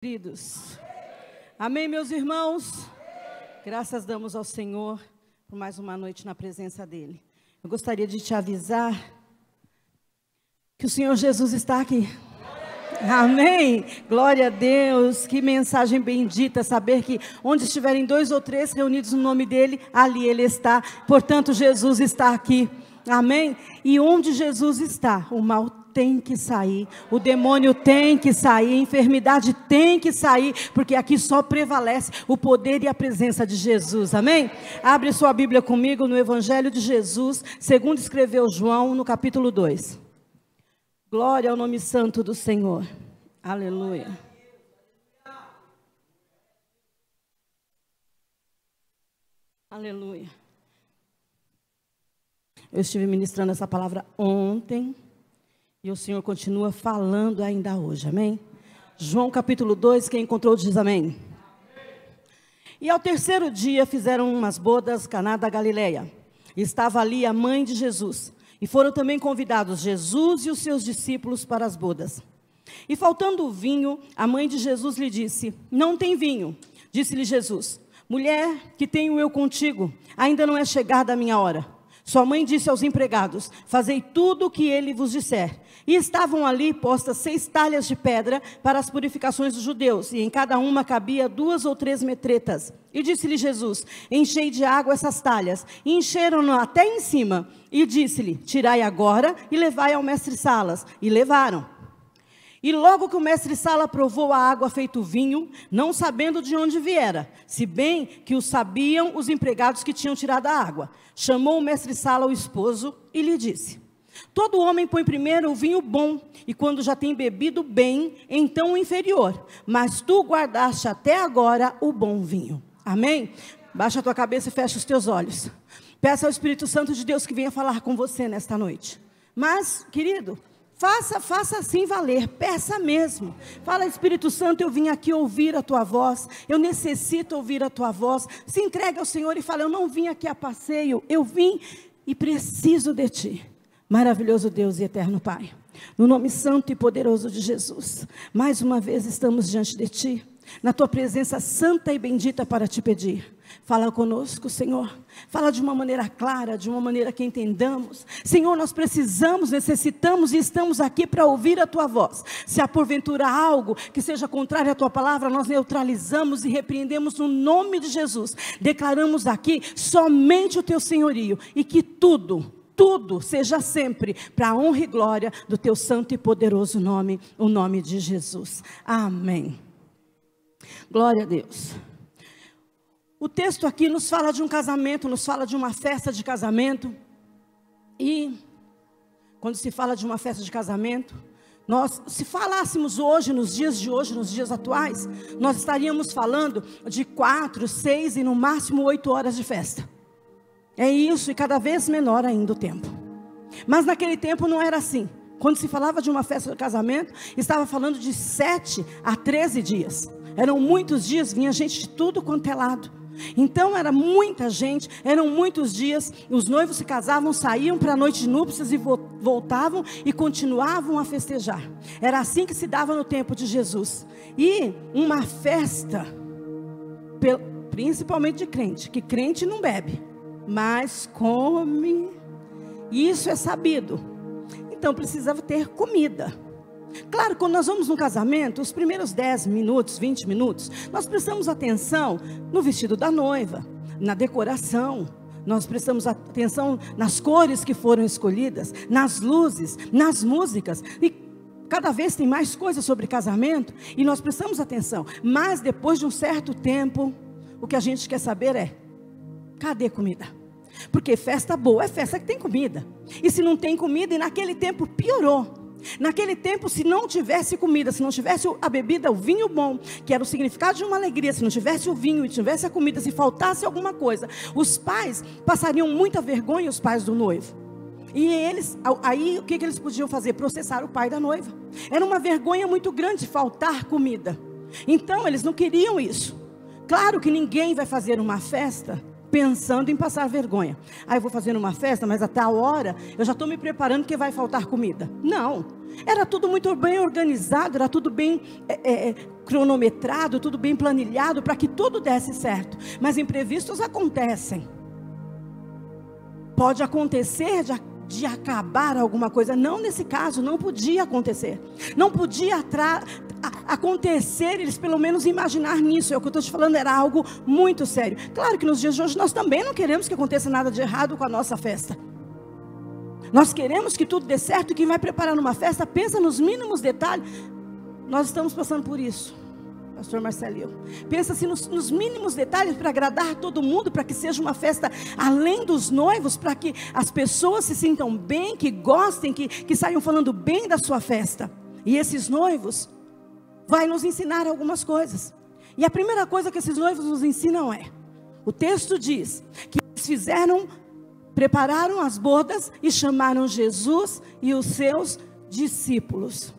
Queridos, amém, meus irmãos? Graças damos ao Senhor por mais uma noite na presença dEle. Eu gostaria de te avisar que o Senhor Jesus está aqui. Amém. Glória a Deus. Que mensagem bendita saber que onde estiverem dois ou três reunidos no nome dele, ali ele está. Portanto, Jesus está aqui. Amém. E onde Jesus está, o mal tem que sair, o demônio tem que sair, a enfermidade tem que sair, porque aqui só prevalece o poder e a presença de Jesus, amém? Abre sua Bíblia comigo no Evangelho de Jesus, segundo escreveu João, no capítulo 2. Glória ao nome santo do Senhor, aleluia. Aleluia. Eu estive ministrando essa palavra ontem. E o Senhor continua falando ainda hoje, amém? João capítulo 2, quem encontrou diz amém. E ao terceiro dia fizeram umas bodas Caná da Galileia. Estava ali a mãe de Jesus. E foram também convidados Jesus e os seus discípulos para as bodas. E faltando o vinho, a mãe de Jesus lhe disse: Não tem vinho. Disse-lhe Jesus: Mulher, que tenho eu contigo, ainda não é chegada a minha hora. Sua mãe disse aos empregados: Fazei tudo o que ele vos disser. E estavam ali postas seis talhas de pedra para as purificações dos judeus, e em cada uma cabia duas ou três metretas. E disse-lhe Jesus: Enchei de água essas talhas. E encheram-no até em cima. E disse-lhe: Tirai agora e levai ao mestre Salas. E levaram. E logo que o mestre Sala provou a água feito vinho, não sabendo de onde viera, se bem que o sabiam os empregados que tinham tirado a água, chamou o mestre Sala o esposo e lhe disse: Todo homem põe primeiro o vinho bom, e quando já tem bebido bem, então o inferior. Mas tu guardaste até agora o bom vinho. Amém? Baixa a tua cabeça e fecha os teus olhos. Peça ao Espírito Santo de Deus que venha falar com você nesta noite. Mas, querido, Faça, faça assim valer, peça mesmo. Fala, Espírito Santo, eu vim aqui ouvir a tua voz, eu necessito ouvir a tua voz. Se entregue ao Senhor e fala, eu não vim aqui a passeio, eu vim e preciso de ti. Maravilhoso Deus e eterno Pai, no nome santo e poderoso de Jesus, mais uma vez estamos diante de Ti, na Tua presença santa e bendita para te pedir. Fala conosco, Senhor. Fala de uma maneira clara, de uma maneira que entendamos. Senhor, nós precisamos, necessitamos e estamos aqui para ouvir a tua voz. Se há porventura algo que seja contrário à tua palavra, nós neutralizamos e repreendemos no nome de Jesus. Declaramos aqui somente o teu senhorio e que tudo, tudo seja sempre para a honra e glória do teu santo e poderoso nome, o nome de Jesus. Amém. Glória a Deus. O texto aqui nos fala de um casamento, nos fala de uma festa de casamento. E quando se fala de uma festa de casamento, nós, se falássemos hoje, nos dias de hoje, nos dias atuais, nós estaríamos falando de quatro, seis e no máximo oito horas de festa. É isso, e cada vez menor ainda o tempo. Mas naquele tempo não era assim. Quando se falava de uma festa de casamento, estava falando de sete a treze dias. Eram muitos dias, vinha gente de tudo quanto é lado. Então era muita gente, eram muitos dias. Os noivos se casavam, saíam para a noite de núpcias e voltavam e continuavam a festejar. Era assim que se dava no tempo de Jesus. E uma festa, principalmente de crente, que crente não bebe mas come. Isso é sabido. Então precisava ter comida. Claro, quando nós vamos no casamento, os primeiros 10 minutos, 20 minutos, nós prestamos atenção no vestido da noiva, na decoração, nós prestamos atenção nas cores que foram escolhidas, nas luzes, nas músicas. E cada vez tem mais coisas sobre casamento e nós prestamos atenção. Mas depois de um certo tempo, o que a gente quer saber é: cadê comida? Porque festa boa é festa que tem comida. E se não tem comida, e naquele tempo piorou. Naquele tempo, se não tivesse comida, se não tivesse a bebida, o vinho bom, que era o significado de uma alegria, se não tivesse o vinho e tivesse a comida, se faltasse alguma coisa, os pais passariam muita vergonha, os pais do noivo. E eles, aí o que, eles podiam fazer? Processar o pai da noiva. Era uma vergonha muito grande faltar comida. Então eles não queriam isso. Claro que ninguém vai fazer uma festa pensando em passar vergonha. Ah, eu vou fazer uma festa, mas até a hora eu já estou me preparando que vai faltar comida. Não. Era tudo muito bem organizado, era tudo bem é, é, cronometrado, tudo bem planilhado para que tudo desse certo. Mas imprevistos acontecem. Pode acontecer de de acabar alguma coisa. Não nesse caso, não podia acontecer. Não podia acontecer, eles pelo menos imaginar nisso. É o que eu estou te falando, era algo muito sério. Claro que nos dias de hoje nós também não queremos que aconteça nada de errado com a nossa festa. Nós queremos que tudo dê certo. Quem vai preparar uma festa, pensa nos mínimos detalhes. Nós estamos passando por isso pastor Marcelinho. Pensa assim nos, nos mínimos detalhes para agradar todo mundo, para que seja uma festa além dos noivos, para que as pessoas se sintam bem, que gostem, que, que saiam falando bem da sua festa. E esses noivos vai nos ensinar algumas coisas. E a primeira coisa que esses noivos nos ensinam é: o texto diz que eles fizeram, prepararam as bodas e chamaram Jesus e os seus discípulos.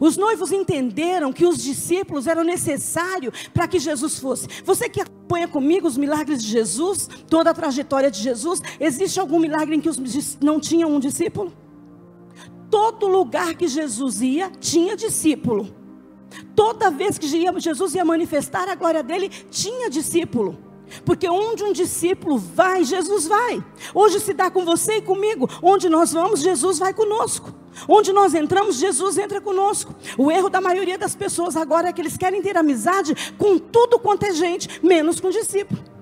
Os noivos entenderam que os discípulos eram necessários para que Jesus fosse. Você que acompanha comigo os milagres de Jesus, toda a trajetória de Jesus, existe algum milagre em que os não tinham um discípulo? Todo lugar que Jesus ia, tinha discípulo. Toda vez que Jesus ia manifestar a glória dele, tinha discípulo. Porque onde um discípulo vai, Jesus vai. Hoje se dá com você e comigo. Onde nós vamos, Jesus vai conosco. Onde nós entramos, Jesus entra conosco. O erro da maioria das pessoas agora é que eles querem ter amizade com tudo quanto é gente, menos com discípulo.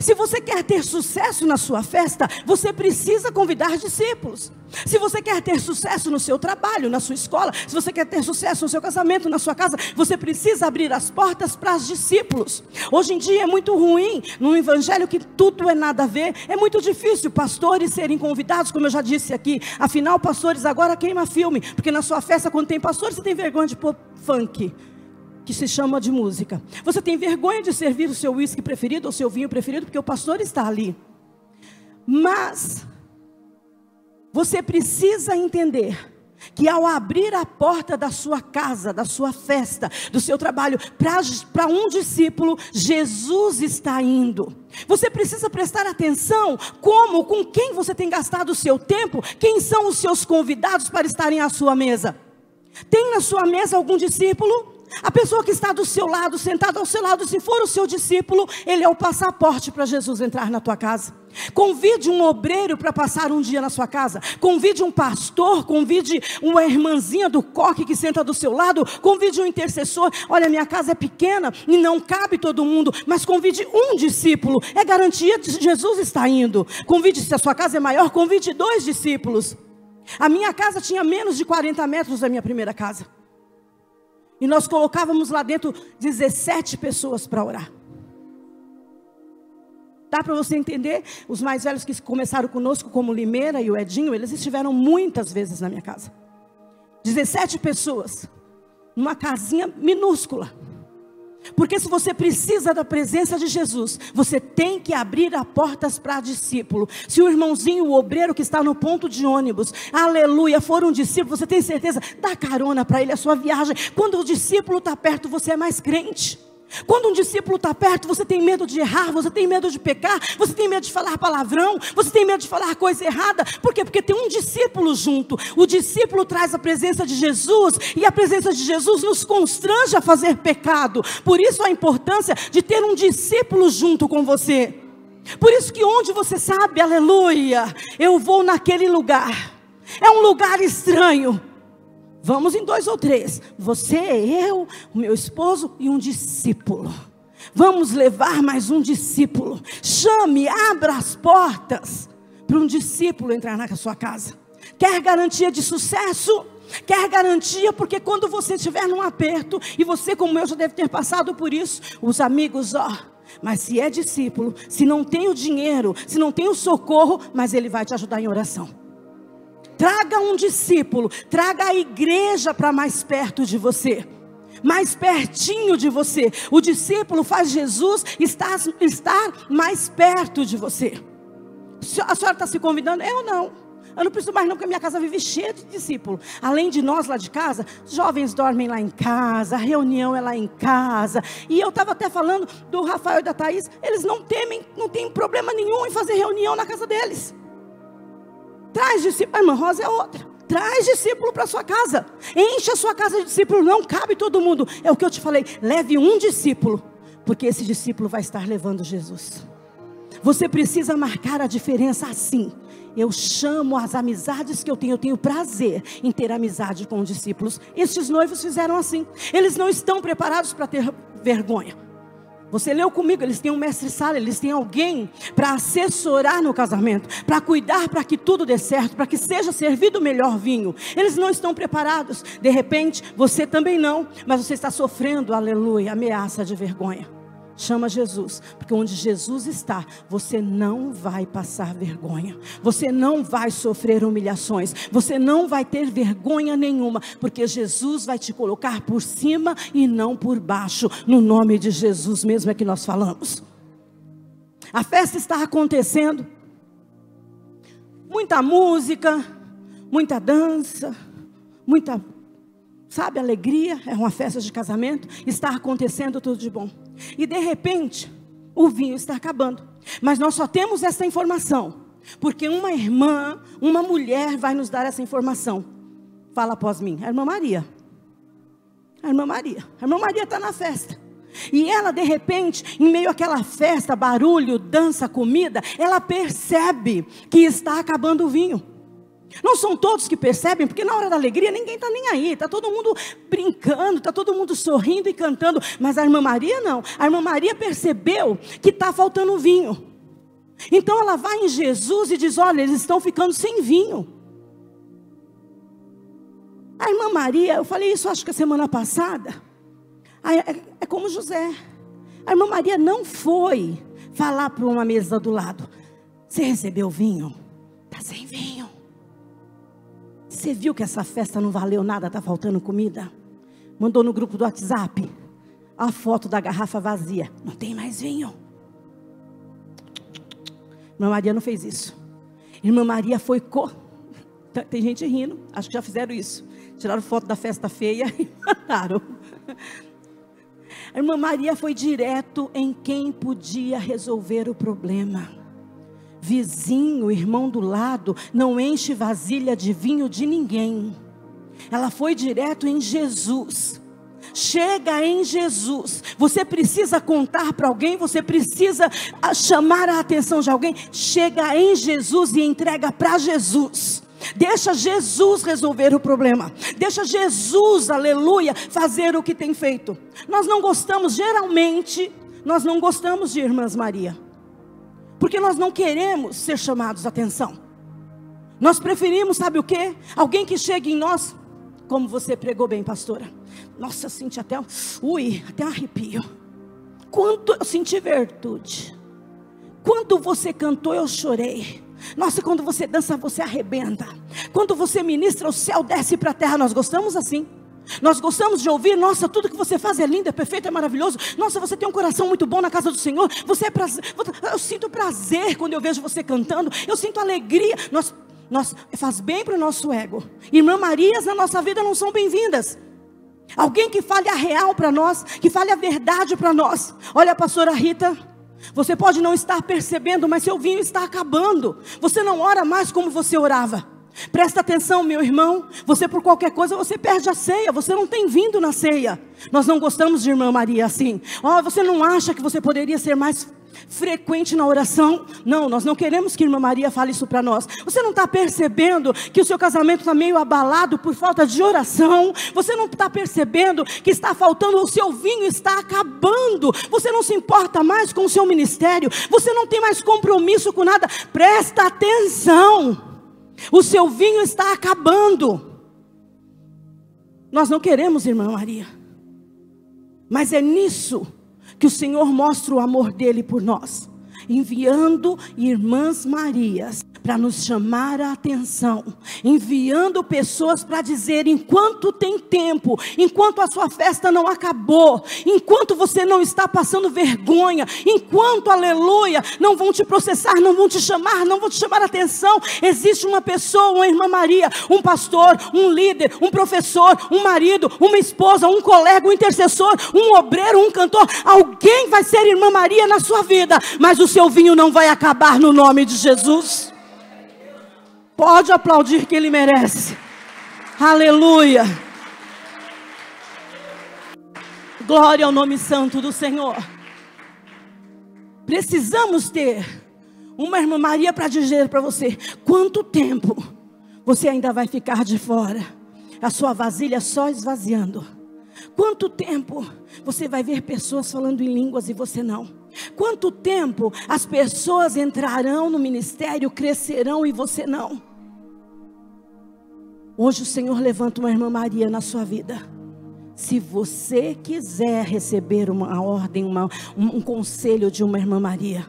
Se você quer ter sucesso na sua festa, você precisa convidar discípulos. Se você quer ter sucesso no seu trabalho, na sua escola, se você quer ter sucesso no seu casamento, na sua casa, você precisa abrir as portas para os discípulos. Hoje em dia é muito ruim, num evangelho que tudo é nada a ver, é muito difícil pastores serem convidados, como eu já disse aqui. Afinal, pastores agora queima filme, porque na sua festa, quando tem pastor, você tem vergonha de pôr funk que se chama de música. Você tem vergonha de servir o seu uísque preferido ou seu vinho preferido porque o pastor está ali. Mas você precisa entender que ao abrir a porta da sua casa, da sua festa, do seu trabalho, para um discípulo, Jesus está indo. Você precisa prestar atenção como, com quem você tem gastado o seu tempo, quem são os seus convidados para estarem à sua mesa. Tem na sua mesa algum discípulo? A pessoa que está do seu lado, sentada ao seu lado, se for o seu discípulo, ele é o passaporte para Jesus entrar na tua casa. Convide um obreiro para passar um dia na sua casa. Convide um pastor, convide uma irmãzinha do coque que senta do seu lado. Convide um intercessor. Olha, minha casa é pequena e não cabe todo mundo, mas convide um discípulo. É garantia de Jesus está indo. Convide, se a sua casa é maior, convide dois discípulos. A minha casa tinha menos de 40 metros da minha primeira casa. E nós colocávamos lá dentro 17 pessoas para orar. Dá para você entender? Os mais velhos que começaram conosco, como Limeira e o Edinho, eles estiveram muitas vezes na minha casa. 17 pessoas, numa casinha minúscula. Porque se você precisa da presença de Jesus, você tem que abrir as portas para discípulo. Se o irmãozinho, o obreiro que está no ponto de ônibus, aleluia, for um discípulo, você tem certeza, dá carona para ele a sua viagem. Quando o discípulo está perto, você é mais crente. Quando um discípulo está perto, você tem medo de errar, você tem medo de pecar, você tem medo de falar palavrão, você tem medo de falar coisa errada. Por quê? Porque tem um discípulo junto. O discípulo traz a presença de Jesus e a presença de Jesus nos constrange a fazer pecado. Por isso a importância de ter um discípulo junto com você. Por isso que onde você sabe, aleluia, eu vou naquele lugar. É um lugar estranho, Vamos em dois ou três. Você, eu, o meu esposo e um discípulo. Vamos levar mais um discípulo. Chame, abra as portas para um discípulo entrar na sua casa. Quer garantia de sucesso? Quer garantia, porque quando você estiver num aperto, e você, como eu, já deve ter passado por isso, os amigos, ó. Mas se é discípulo, se não tem o dinheiro, se não tem o socorro, mas ele vai te ajudar em oração. Traga um discípulo, traga a igreja para mais perto de você. Mais pertinho de você. O discípulo faz Jesus estar, estar mais perto de você. A senhora está se convidando? Eu não. Eu não preciso mais não, porque minha casa vive cheia de discípulos. Além de nós lá de casa, jovens dormem lá em casa, a reunião é lá em casa. E eu estava até falando do Rafael e da Thaís, eles não temem, não tem problema nenhum em fazer reunião na casa deles. Traz discípulo, a irmã Rosa é outra. Traz discípulo para sua casa. Enche a sua casa de discípulo, não cabe todo mundo. É o que eu te falei, leve um discípulo, porque esse discípulo vai estar levando Jesus. Você precisa marcar a diferença assim. Eu chamo as amizades que eu tenho, eu tenho prazer em ter amizade com discípulos. Estes noivos fizeram assim. Eles não estão preparados para ter vergonha. Você leu comigo, eles têm um mestre-sala, eles têm alguém para assessorar no casamento, para cuidar para que tudo dê certo, para que seja servido o melhor vinho. Eles não estão preparados. De repente, você também não, mas você está sofrendo, aleluia, ameaça de vergonha. Chama Jesus, porque onde Jesus está, você não vai passar vergonha, você não vai sofrer humilhações, você não vai ter vergonha nenhuma, porque Jesus vai te colocar por cima e não por baixo, no nome de Jesus mesmo é que nós falamos. A festa está acontecendo, muita música, muita dança, muita sabe, alegria, é uma festa de casamento, está acontecendo tudo de bom. E de repente, o vinho está acabando. Mas nós só temos essa informação, porque uma irmã, uma mulher vai nos dar essa informação. Fala após mim, a irmã Maria. A irmã Maria. A irmã Maria está na festa. E ela, de repente, em meio àquela festa, barulho, dança, comida, ela percebe que está acabando o vinho. Não são todos que percebem, porque na hora da alegria ninguém está nem aí, está todo mundo brincando, está todo mundo sorrindo e cantando, mas a irmã Maria não. A irmã Maria percebeu que está faltando vinho. Então ela vai em Jesus e diz: Olha, eles estão ficando sem vinho. A irmã Maria, eu falei isso acho que a semana passada, é, é como José. A irmã Maria não foi falar para uma mesa do lado: Você recebeu vinho? Está sem vinho. Você viu que essa festa não valeu nada, está faltando comida? Mandou no grupo do WhatsApp a foto da garrafa vazia. Não tem mais vinho. Irmã Maria não fez isso. Irmã Maria foi. Co... Tem gente rindo, acho que já fizeram isso. Tiraram foto da festa feia e mandaram. A irmã Maria foi direto em quem podia resolver o problema vizinho, irmão do lado, não enche vasilha de vinho de ninguém. Ela foi direto em Jesus. Chega em Jesus. Você precisa contar para alguém, você precisa ah, chamar a atenção de alguém. Chega em Jesus e entrega para Jesus. Deixa Jesus resolver o problema. Deixa Jesus, aleluia, fazer o que tem feito. Nós não gostamos, geralmente, nós não gostamos de irmãs Maria. Porque nós não queremos ser chamados a atenção. Nós preferimos, sabe o que? Alguém que chegue em nós, como você pregou bem, pastora. Nossa, eu senti até, ui, até um arrepio. Quanto eu senti virtude. Quando você cantou, eu chorei. Nossa, quando você dança, você arrebenta. Quando você ministra, o céu desce para a terra. Nós gostamos assim. Nós gostamos de ouvir, nossa, tudo que você faz é lindo, é perfeito, é maravilhoso. Nossa, você tem um coração muito bom na casa do Senhor. Você é prazer, eu sinto prazer quando eu vejo você cantando. Eu sinto alegria. Nós, nós faz bem para o nosso ego. Irmã Marias na nossa vida não são bem-vindas. Alguém que fale a real para nós, que fale a verdade para nós. Olha, pastora Rita, você pode não estar percebendo, mas seu vinho está acabando. Você não ora mais como você orava. Presta atenção, meu irmão. Você por qualquer coisa você perde a ceia. Você não tem vindo na ceia. Nós não gostamos de irmã Maria assim. Oh, você não acha que você poderia ser mais frequente na oração? Não, nós não queremos que irmã Maria fale isso para nós. Você não está percebendo que o seu casamento está meio abalado por falta de oração? Você não está percebendo que está faltando, o seu vinho está acabando? Você não se importa mais com o seu ministério? Você não tem mais compromisso com nada? Presta atenção. O seu vinho está acabando. Nós não queremos, irmã Maria. Mas é nisso que o Senhor mostra o amor dele por nós, enviando irmãs Marias para nos chamar a atenção, enviando pessoas para dizer: enquanto tem tempo, enquanto a sua festa não acabou, enquanto você não está passando vergonha, enquanto, aleluia, não vão te processar, não vão te chamar, não vão te chamar a atenção, existe uma pessoa, uma irmã Maria, um pastor, um líder, um professor, um marido, uma esposa, um colega, um intercessor, um obreiro, um cantor, alguém vai ser irmã Maria na sua vida, mas o seu vinho não vai acabar no nome de Jesus. Pode aplaudir que ele merece. Aleluia. Glória ao nome santo do Senhor. Precisamos ter uma irmã Maria para dizer para você: quanto tempo você ainda vai ficar de fora? A sua vasilha só esvaziando. Quanto tempo você vai ver pessoas falando em línguas e você não? Quanto tempo as pessoas entrarão no ministério, crescerão e você não? Hoje o Senhor levanta uma irmã Maria na sua vida. Se você quiser receber uma ordem, uma, um, um, conselho de uma irmã Maria,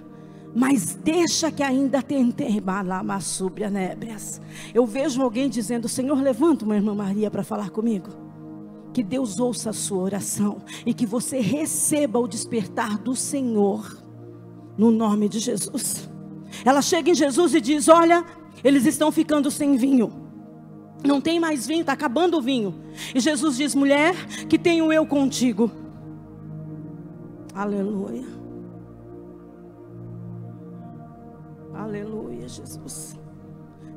mas deixa que ainda tentei nébrias. Eu vejo alguém dizendo: Senhor, levanta uma irmã Maria para falar comigo. Que Deus ouça a sua oração e que você receba o despertar do Senhor, no nome de Jesus. Ela chega em Jesus e diz: Olha, eles estão ficando sem vinho. Não tem mais vinho, está acabando o vinho. E Jesus diz: mulher, que tenho eu contigo. Aleluia. Aleluia, Jesus.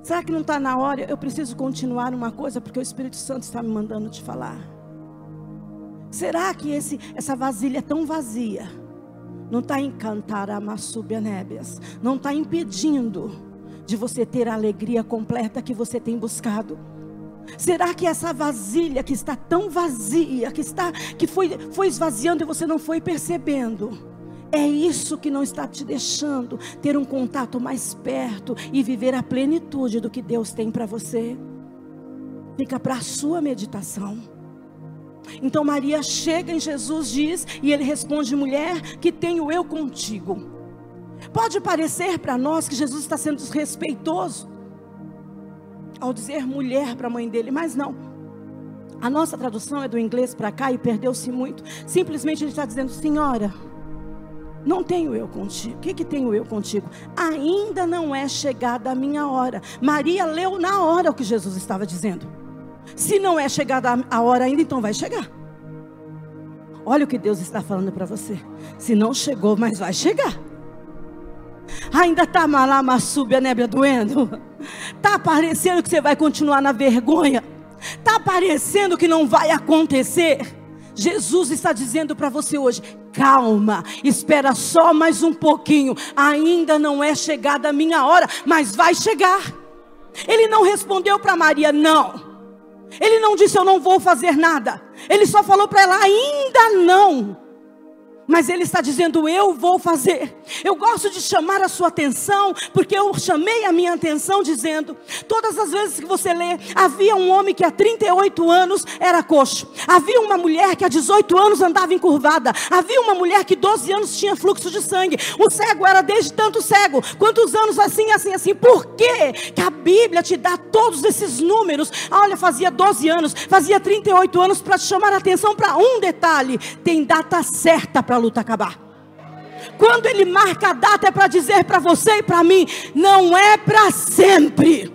Será que não está na hora? Eu preciso continuar uma coisa, porque o Espírito Santo está me mandando te falar. Será que esse, essa vasilha é tão vazia não está em cantar a nébias, não está impedindo de você ter a alegria completa que você tem buscado? Será que essa vasilha que está tão vazia, que está que foi, foi esvaziando e você não foi percebendo? É isso que não está te deixando ter um contato mais perto e viver a plenitude do que Deus tem para você. Fica para a sua meditação. Então Maria chega em Jesus, diz, e ele responde: mulher, que tenho eu contigo. Pode parecer para nós que Jesus está sendo desrespeitoso ao dizer mulher para a mãe dele, mas não. A nossa tradução é do inglês para cá e perdeu-se muito. Simplesmente ele está dizendo, senhora, não tenho eu contigo. O que, que tenho eu contigo? Ainda não é chegada a minha hora. Maria leu na hora o que Jesus estava dizendo. Se não é chegada a hora ainda, então vai chegar. Olha o que Deus está falando para você. Se não chegou, mas vai chegar. Ainda está malama sube a nébia doendo. Está parecendo que você vai continuar na vergonha. Está parecendo que não vai acontecer. Jesus está dizendo para você hoje: calma, espera só mais um pouquinho. Ainda não é chegada a minha hora, mas vai chegar. Ele não respondeu para Maria, não. Ele não disse, eu não vou fazer nada. Ele só falou para ela, ainda não. Mas ele está dizendo: Eu vou fazer. Eu gosto de chamar a sua atenção, porque eu chamei a minha atenção dizendo: Todas as vezes que você lê, havia um homem que há 38 anos era coxo, havia uma mulher que há 18 anos andava encurvada, havia uma mulher que 12 anos tinha fluxo de sangue, o cego era desde tanto cego, quantos anos assim, assim, assim. Por quê? que a Bíblia te dá todos esses números? Olha, fazia 12 anos, fazia 38 anos para te chamar a atenção para um detalhe: tem data certa para para a luta acabar. Quando ele marca a data é para dizer para você e para mim, não é para sempre.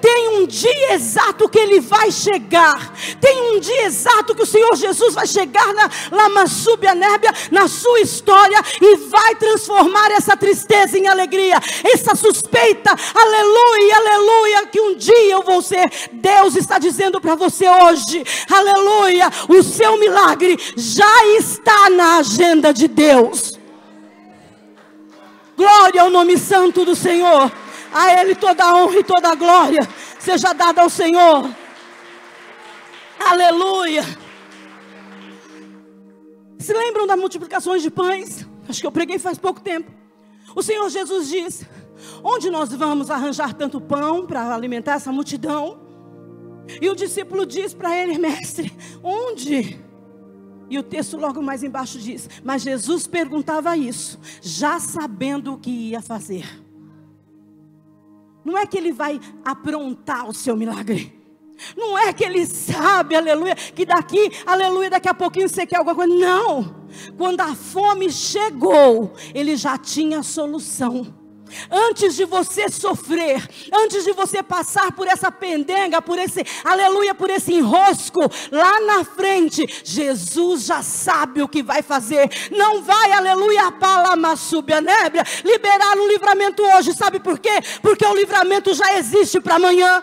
Tem um dia exato que ele vai chegar. Tem um dia exato que o Senhor Jesus vai chegar na Lamassúbia Nébia, na sua história, e vai transformar essa tristeza em alegria, essa suspeita, aleluia, aleluia, que um dia eu vou ser. Deus está dizendo para você hoje, aleluia, o seu milagre já está na agenda de Deus. Glória ao nome santo do Senhor. A Ele toda a honra e toda a glória seja dada ao Senhor. Aleluia. Se lembram das multiplicações de pães? Acho que eu preguei faz pouco tempo. O Senhor Jesus disse: Onde nós vamos arranjar tanto pão para alimentar essa multidão? E o discípulo diz para ele: Mestre, onde? E o texto logo mais embaixo diz: Mas Jesus perguntava isso, já sabendo o que ia fazer. Não é que ele vai aprontar o seu milagre. Não é que ele sabe, aleluia, que daqui, aleluia, daqui a pouquinho você quer alguma coisa. Não. Quando a fome chegou, ele já tinha a solução. Antes de você sofrer, antes de você passar por essa pendenga, por esse, aleluia, por esse enrosco, lá na frente, Jesus já sabe o que vai fazer. Não vai, aleluia, a nébria, liberar o livramento hoje. Sabe por quê? Porque o livramento já existe para amanhã.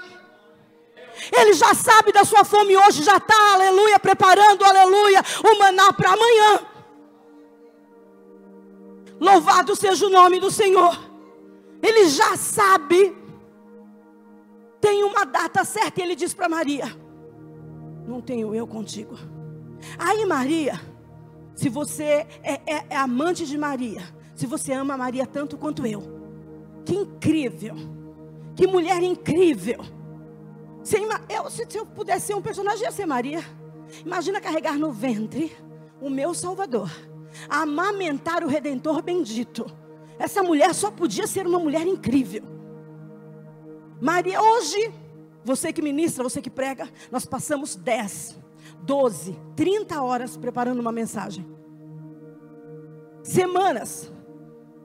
Ele já sabe da sua fome hoje, já está, aleluia, preparando, aleluia, o maná para amanhã. Louvado seja o nome do Senhor. Ele já sabe. Tem uma data certa e ele diz para Maria: Não tenho eu contigo. Aí, Maria, se você é, é, é amante de Maria, se você ama Maria tanto quanto eu, que incrível, que mulher incrível. Se eu, se eu pudesse ser um personagem, ia ser Maria. Imagina carregar no ventre o meu Salvador, amamentar o Redentor bendito. Essa mulher só podia ser uma mulher incrível. Maria, hoje, você que ministra, você que prega, nós passamos 10, 12, 30 horas preparando uma mensagem. Semanas.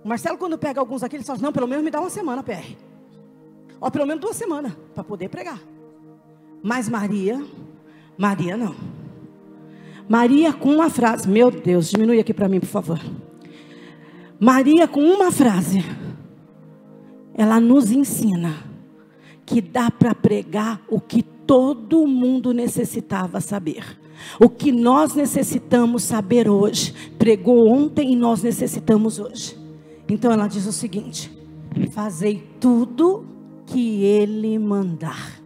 O Marcelo, quando pega alguns aqui, ele fala: Não, pelo menos me dá uma semana, PR. Ó, pelo menos duas semanas, para poder pregar. Mas Maria, Maria não. Maria com uma frase, meu Deus, diminui aqui para mim, por favor. Maria com uma frase, ela nos ensina que dá para pregar o que todo mundo necessitava saber. O que nós necessitamos saber hoje, pregou ontem e nós necessitamos hoje. Então ela diz o seguinte: Fazei tudo que ele mandar.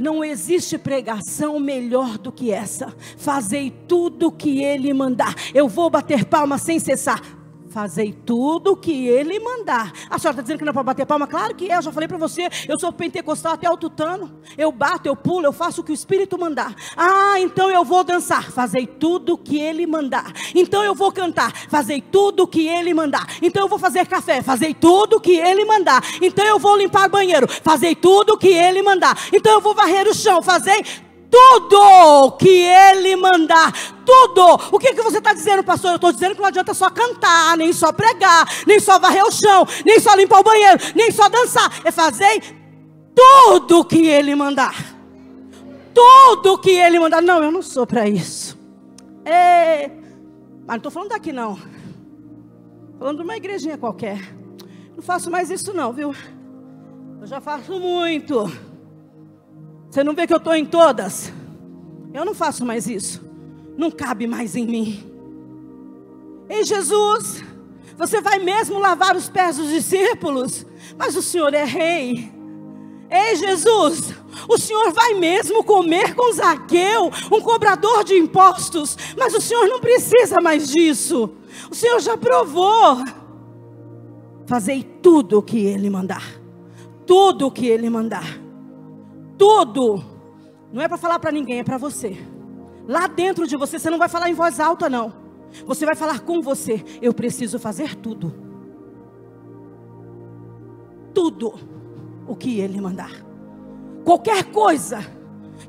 Não existe pregação melhor do que essa. Fazei tudo o que ele mandar. Eu vou bater palma sem cessar. Fazei tudo o que ele mandar. A senhora está dizendo que não é para bater palma? Claro que é, eu já falei para você. Eu sou pentecostal até o tutano. Eu bato, eu pulo, eu faço o que o Espírito mandar. Ah, então eu vou dançar. Fazei tudo o que ele mandar. Então eu vou cantar. Fazei tudo o que ele mandar. Então eu vou fazer café. Fazei tudo o que ele mandar. Então eu vou limpar banheiro. Fazei tudo o que ele mandar. Então eu vou varrer o chão. Fazei tudo que Ele mandar, tudo. O que, que você está dizendo, pastor? Eu estou dizendo que não adianta só cantar, nem só pregar, nem só varrer o chão, nem só limpar o banheiro, nem só dançar. É fazer tudo que Ele mandar. Tudo que Ele mandar. Não, eu não sou para isso. É... Mas não estou falando daqui, não. Falando de uma igrejinha qualquer. Não faço mais isso, não, viu? Eu já faço muito. Você não vê que eu estou em todas? Eu não faço mais isso. Não cabe mais em mim. Ei, Jesus, você vai mesmo lavar os pés dos discípulos? Mas o Senhor é rei. Ei, Jesus, o Senhor vai mesmo comer com Zaqueu, um cobrador de impostos? Mas o Senhor não precisa mais disso. O Senhor já provou. Fazei tudo o que Ele mandar. Tudo o que Ele mandar tudo. Não é para falar para ninguém, é para você. Lá dentro de você, você não vai falar em voz alta, não. Você vai falar com você. Eu preciso fazer tudo. Tudo o que Ele mandar. Qualquer coisa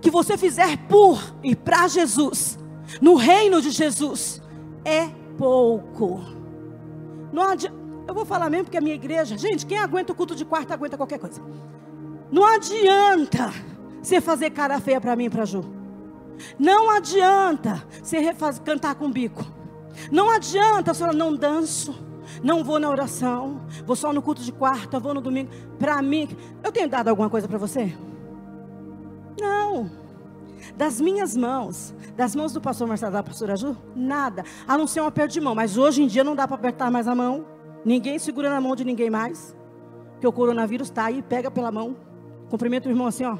que você fizer por e para Jesus, no reino de Jesus, é pouco. Não adianta. Eu vou falar mesmo porque a minha igreja, gente, quem aguenta o culto de quarta aguenta qualquer coisa. Não adianta você fazer cara feia para mim para Ju. Não adianta você cantar com bico. Não adianta você falar, não danço, não vou na oração, vou só no culto de quarta, vou no domingo. Para mim, eu tenho dado alguma coisa para você? Não. Das minhas mãos, das mãos do pastor Marcelo, da pastora Ju, nada. A não ser um aperto de mão. Mas hoje em dia não dá para apertar mais a mão. Ninguém segura na mão de ninguém mais. Porque o coronavírus está aí, pega pela mão. Cumprimento o irmão assim, ó.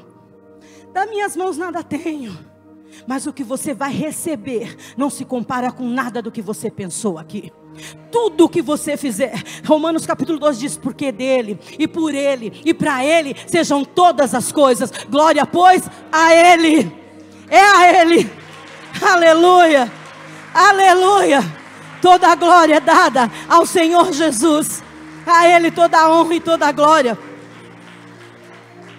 Das minhas mãos nada tenho. Mas o que você vai receber não se compara com nada do que você pensou aqui. Tudo o que você fizer, Romanos capítulo 2 diz: porque dele, e por ele, e para ele sejam todas as coisas. Glória, pois, a ele. É a ele. Aleluia. Aleluia. Toda a glória é dada ao Senhor Jesus. A Ele toda a honra e toda a glória.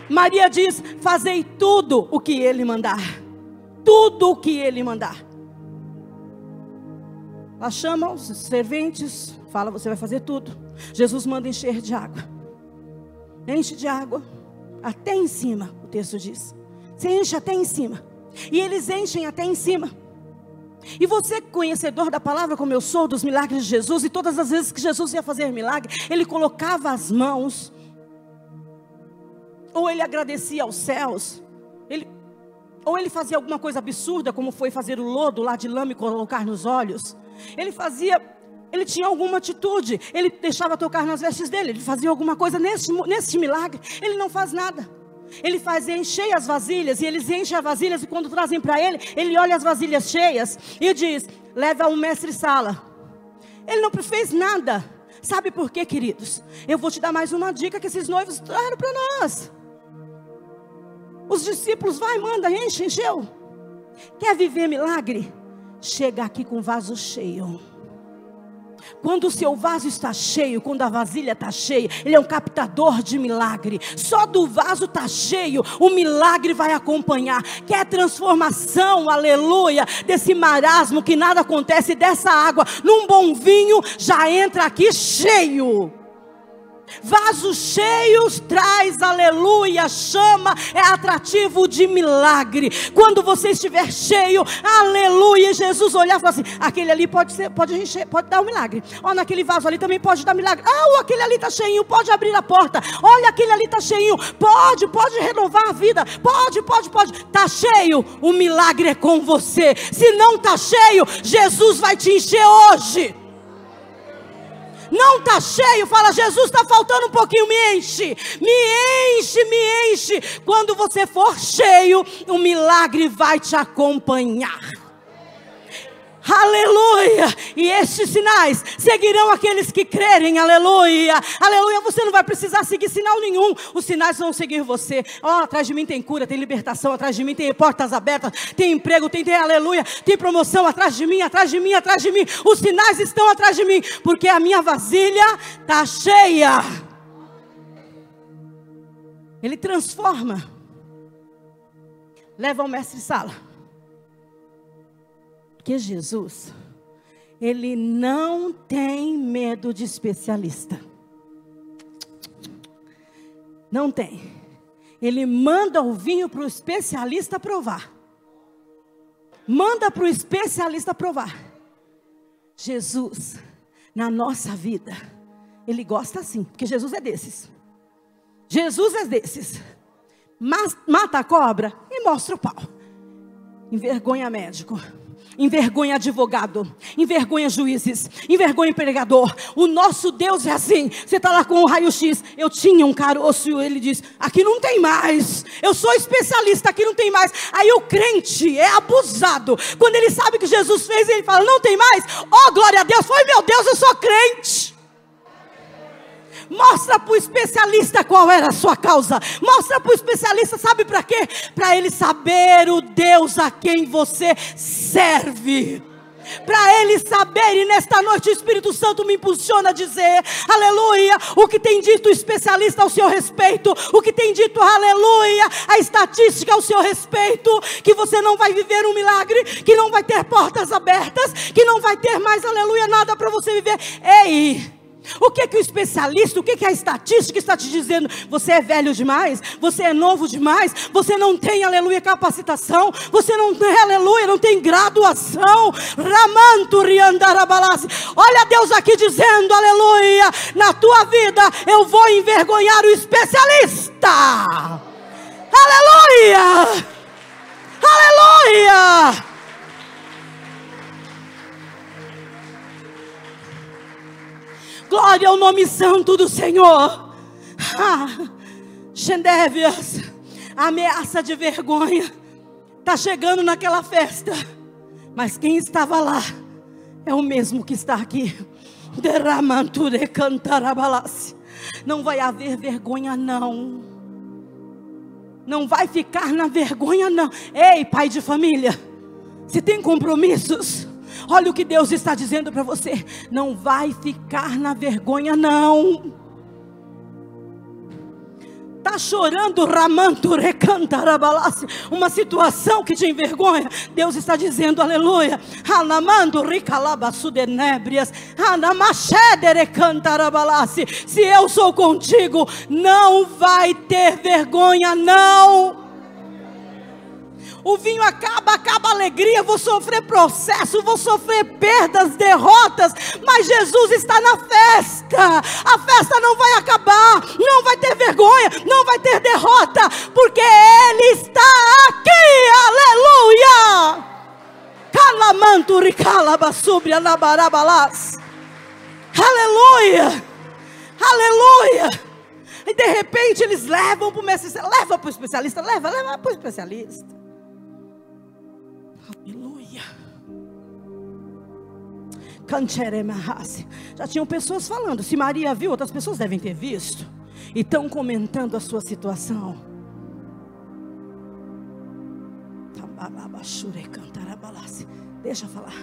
Maria diz: Fazei tudo o que Ele mandar. Tudo o que Ele mandar. Ela chama os serventes, fala: Você vai fazer tudo. Jesus manda encher de água. Enche de água até em cima, o texto diz. Você enche até em cima. E eles enchem até em cima. E você, conhecedor da palavra como eu sou, dos milagres de Jesus, e todas as vezes que Jesus ia fazer milagre, ele colocava as mãos, ou ele agradecia aos céus, ele, ou ele fazia alguma coisa absurda, como foi fazer o lodo lá de lama e colocar nos olhos. Ele fazia, ele tinha alguma atitude, ele deixava tocar nas vestes dele, ele fazia alguma coisa nesse, nesse milagre, ele não faz nada. Ele faz encher as vasilhas, e eles enchem as vasilhas, e quando trazem para ele, ele olha as vasilhas cheias e diz: leva um mestre-sala. Ele não fez nada. Sabe por quê, queridos? Eu vou te dar mais uma dica que esses noivos trouxeram para nós. Os discípulos, vai, manda, enche, encheu. Quer viver milagre? Chega aqui com vaso cheio. Quando o seu vaso está cheio, quando a vasilha está cheia, ele é um captador de milagre. Só do vaso está cheio, o milagre vai acompanhar. Quer transformação, aleluia, desse marasmo que nada acontece, dessa água, num bom vinho, já entra aqui cheio. Vasos cheios traz, aleluia, chama, é atrativo de milagre. Quando você estiver cheio, aleluia, Jesus olhar e falar assim: aquele ali pode ser, pode encher, pode dar um milagre. Olha, naquele vaso ali também pode dar milagre. Ah, aquele ali está cheinho, pode abrir a porta. Olha, aquele ali está cheinho, pode, pode renovar a vida. Pode, pode, pode. Está cheio, o milagre é com você. Se não está cheio, Jesus vai te encher hoje não está cheio, fala, Jesus está faltando um pouquinho, me enche, me enche, me enche. Quando você for cheio, o milagre vai te acompanhar. Aleluia! E estes sinais seguirão aqueles que crerem. Aleluia! Aleluia! Você não vai precisar seguir sinal nenhum. Os sinais vão seguir você. Oh, atrás de mim tem cura, tem libertação, atrás de mim tem portas abertas, tem emprego, tem, tem aleluia, tem promoção atrás de mim, atrás de mim, atrás de mim. Os sinais estão atrás de mim, porque a minha vasilha está cheia. Ele transforma. Leva ao mestre sala. Porque Jesus, ele não tem medo de especialista. Não tem. Ele manda o vinho para o especialista provar. Manda para o especialista provar. Jesus, na nossa vida, ele gosta assim, porque Jesus é desses. Jesus é desses. Mata a cobra e mostra o pau. Envergonha médico envergonha advogado, envergonha juízes, envergonha pregador. O nosso Deus é assim. Você está lá com o raio-x. Eu tinha um caroço ele diz: aqui não tem mais. Eu sou especialista, aqui não tem mais. Aí o crente é abusado. Quando ele sabe que Jesus fez, ele fala: não tem mais. Oh, glória a Deus, foi meu Deus, eu sou crente. Mostra para o especialista qual era a sua causa. Mostra para o especialista, sabe para quê? Para ele saber o Deus a quem você serve para ele saber, e nesta noite o Espírito Santo me impulsiona a dizer, aleluia, o que tem dito o especialista ao seu respeito, o que tem dito, aleluia, a estatística ao seu respeito, que você não vai viver um milagre, que não vai ter portas abertas, que não vai ter mais, aleluia, nada para você viver. Ei! O que que o especialista, o que que a estatística está te dizendo? Você é velho demais? Você é novo demais? Você não tem, aleluia, capacitação? Você não tem, aleluia, não tem graduação? Ramanto riandarabalase. Olha Deus aqui dizendo, aleluia, na tua vida eu vou envergonhar o especialista. Aleluia! Aleluia! Glória ao nome santo do Senhor. Ah, a ameaça de vergonha está chegando naquela festa. Mas quem estava lá é o mesmo que está aqui. Não vai haver vergonha, não. Não vai ficar na vergonha, não. Ei, pai de família, se tem compromissos, Olha o que Deus está dizendo para você: não vai ficar na vergonha, não. Está chorando, ramando, recantarabalácia. Uma situação que te envergonha. Deus está dizendo, aleluia. Anamando, ricalabassudenébrias. Anamachedere cantarabalácia. Se eu sou contigo, não vai ter vergonha, não o vinho acaba, acaba a alegria, vou sofrer processo, vou sofrer perdas, derrotas, mas Jesus está na festa. A festa não vai acabar, não vai ter vergonha, não vai ter derrota, porque Ele está aqui. Aleluia! Calamanturi calabasubria nabarabalas. Aleluia! Aleluia! E de repente eles levam para o especialista, leva para o especialista, leva, leva para o especialista. Já tinham pessoas falando. Se Maria viu, outras pessoas devem ter visto. E estão comentando a sua situação. Deixa falar.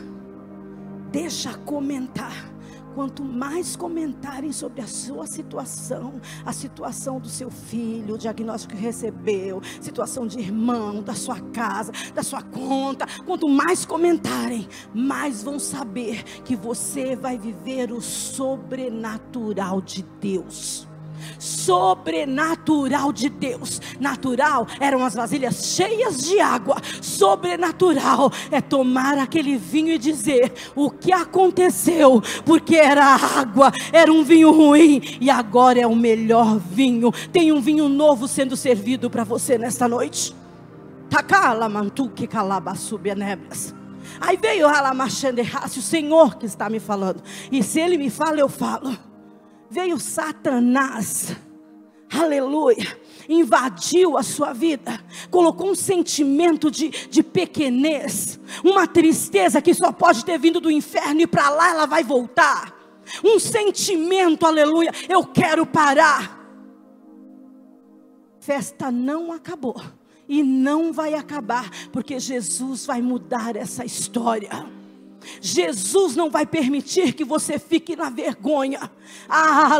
Deixa comentar. Quanto mais comentarem sobre a sua situação, a situação do seu filho, o diagnóstico que recebeu, situação de irmão, da sua casa, da sua conta, quanto mais comentarem, mais vão saber que você vai viver o sobrenatural de Deus sobrenatural de Deus. Natural eram as vasilhas cheias de água, sobrenatural é tomar aquele vinho e dizer o que aconteceu, porque era água, era um vinho ruim e agora é o melhor vinho. Tem um vinho novo sendo servido para você nesta noite. Takala. Aí veio o Senhor que está me falando. E se Ele me fala, eu falo veio Satanás, aleluia, invadiu a sua vida, colocou um sentimento de, de pequenez, uma tristeza que só pode ter vindo do inferno e para lá ela vai voltar. Um sentimento, aleluia, eu quero parar. Festa não acabou e não vai acabar, porque Jesus vai mudar essa história. Jesus não vai permitir que você fique na vergonha. Ah,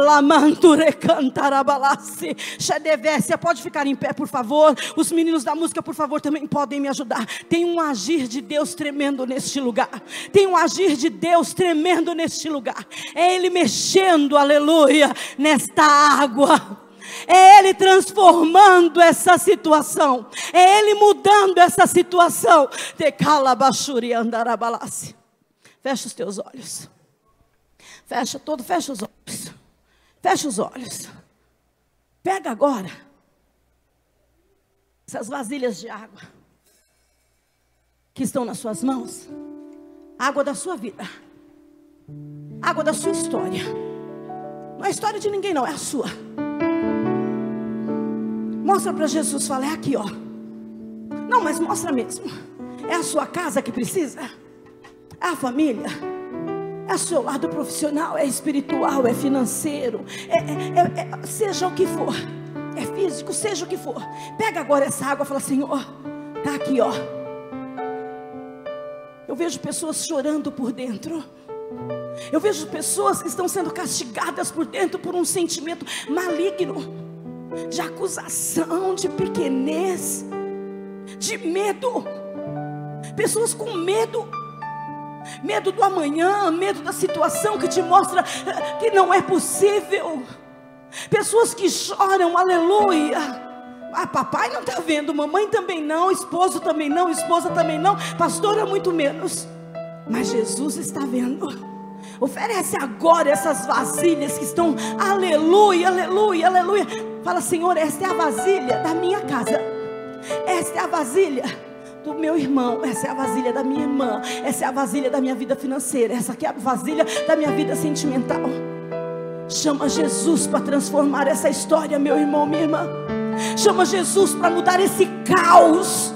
pode ficar em pé, por favor. Os meninos da música, por favor, também podem me ajudar. Tem um agir de Deus tremendo neste lugar. Tem um agir de Deus tremendo neste lugar. É Ele mexendo, aleluia, nesta água. É Ele transformando essa situação. É Ele mudando essa situação. Te calabachuri andarabalassi. Fecha os teus olhos. Fecha todo, fecha os olhos. Fecha os olhos. Pega agora essas vasilhas de água que estão nas suas mãos. Água da sua vida. Água da sua história. Não é a história de ninguém, não, é a sua. Mostra para Jesus, fala, é aqui, ó. Não, mas mostra mesmo. É a sua casa que precisa. É a família. É seu lado profissional, é espiritual, é financeiro, é, é, é, é, seja o que for, é físico, seja o que for. Pega agora essa água e fala: Senhor, está aqui, ó. Eu vejo pessoas chorando por dentro. Eu vejo pessoas que estão sendo castigadas por dentro por um sentimento maligno, de acusação, de pequenez, de medo. Pessoas com medo medo do amanhã, medo da situação que te mostra eh, que não é possível. Pessoas que choram, aleluia. Ah, papai não está vendo, mamãe também não, esposo também não, esposa também não, pastora muito menos. Mas Jesus está vendo. Oferece agora essas vasilhas que estão, aleluia, aleluia, aleluia. Fala, Senhor, esta é a vasilha da minha casa. Esta é a vasilha do meu irmão, essa é a vasilha da minha irmã, essa é a vasilha da minha vida financeira, essa aqui é a vasilha da minha vida sentimental. Chama Jesus para transformar essa história, meu irmão, minha irmã. Chama Jesus para mudar esse caos.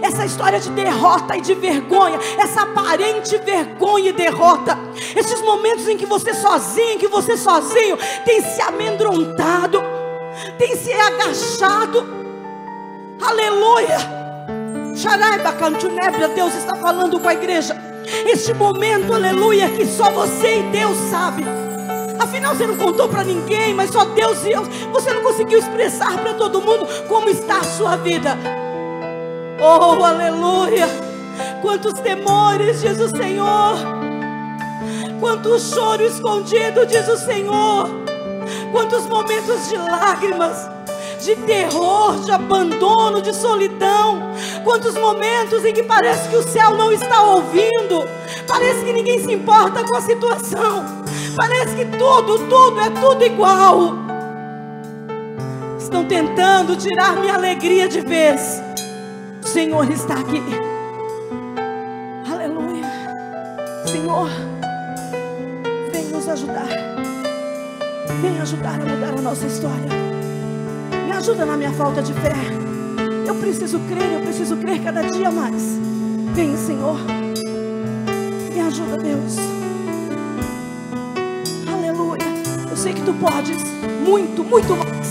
Essa história de derrota e de vergonha, essa aparente vergonha e derrota, esses momentos em que você sozinho, que você sozinho tem se amedrontado, tem se agachado, aleluia, Deus está falando com a igreja. Este momento, aleluia, que só você e Deus sabe. Afinal, você não contou para ninguém, mas só Deus e eu. Você não conseguiu expressar para todo mundo como está a sua vida. Oh, aleluia! Quantos temores, diz o Senhor. Quanto choro escondido, diz o Senhor. Quantos momentos de lágrimas, de terror, de abandono, de solidão. Quantos momentos em que parece que o céu não está ouvindo. Parece que ninguém se importa com a situação. Parece que tudo, tudo é tudo igual. Estão tentando tirar minha alegria de vez. O Senhor está aqui. Aleluia. Senhor, vem nos ajudar. Vem ajudar a mudar a nossa história. Me ajuda na minha falta de fé. Eu preciso crer, eu preciso crer cada dia mais. Vem, Senhor. Me ajuda, Deus. sei que tu podes muito, muito mais.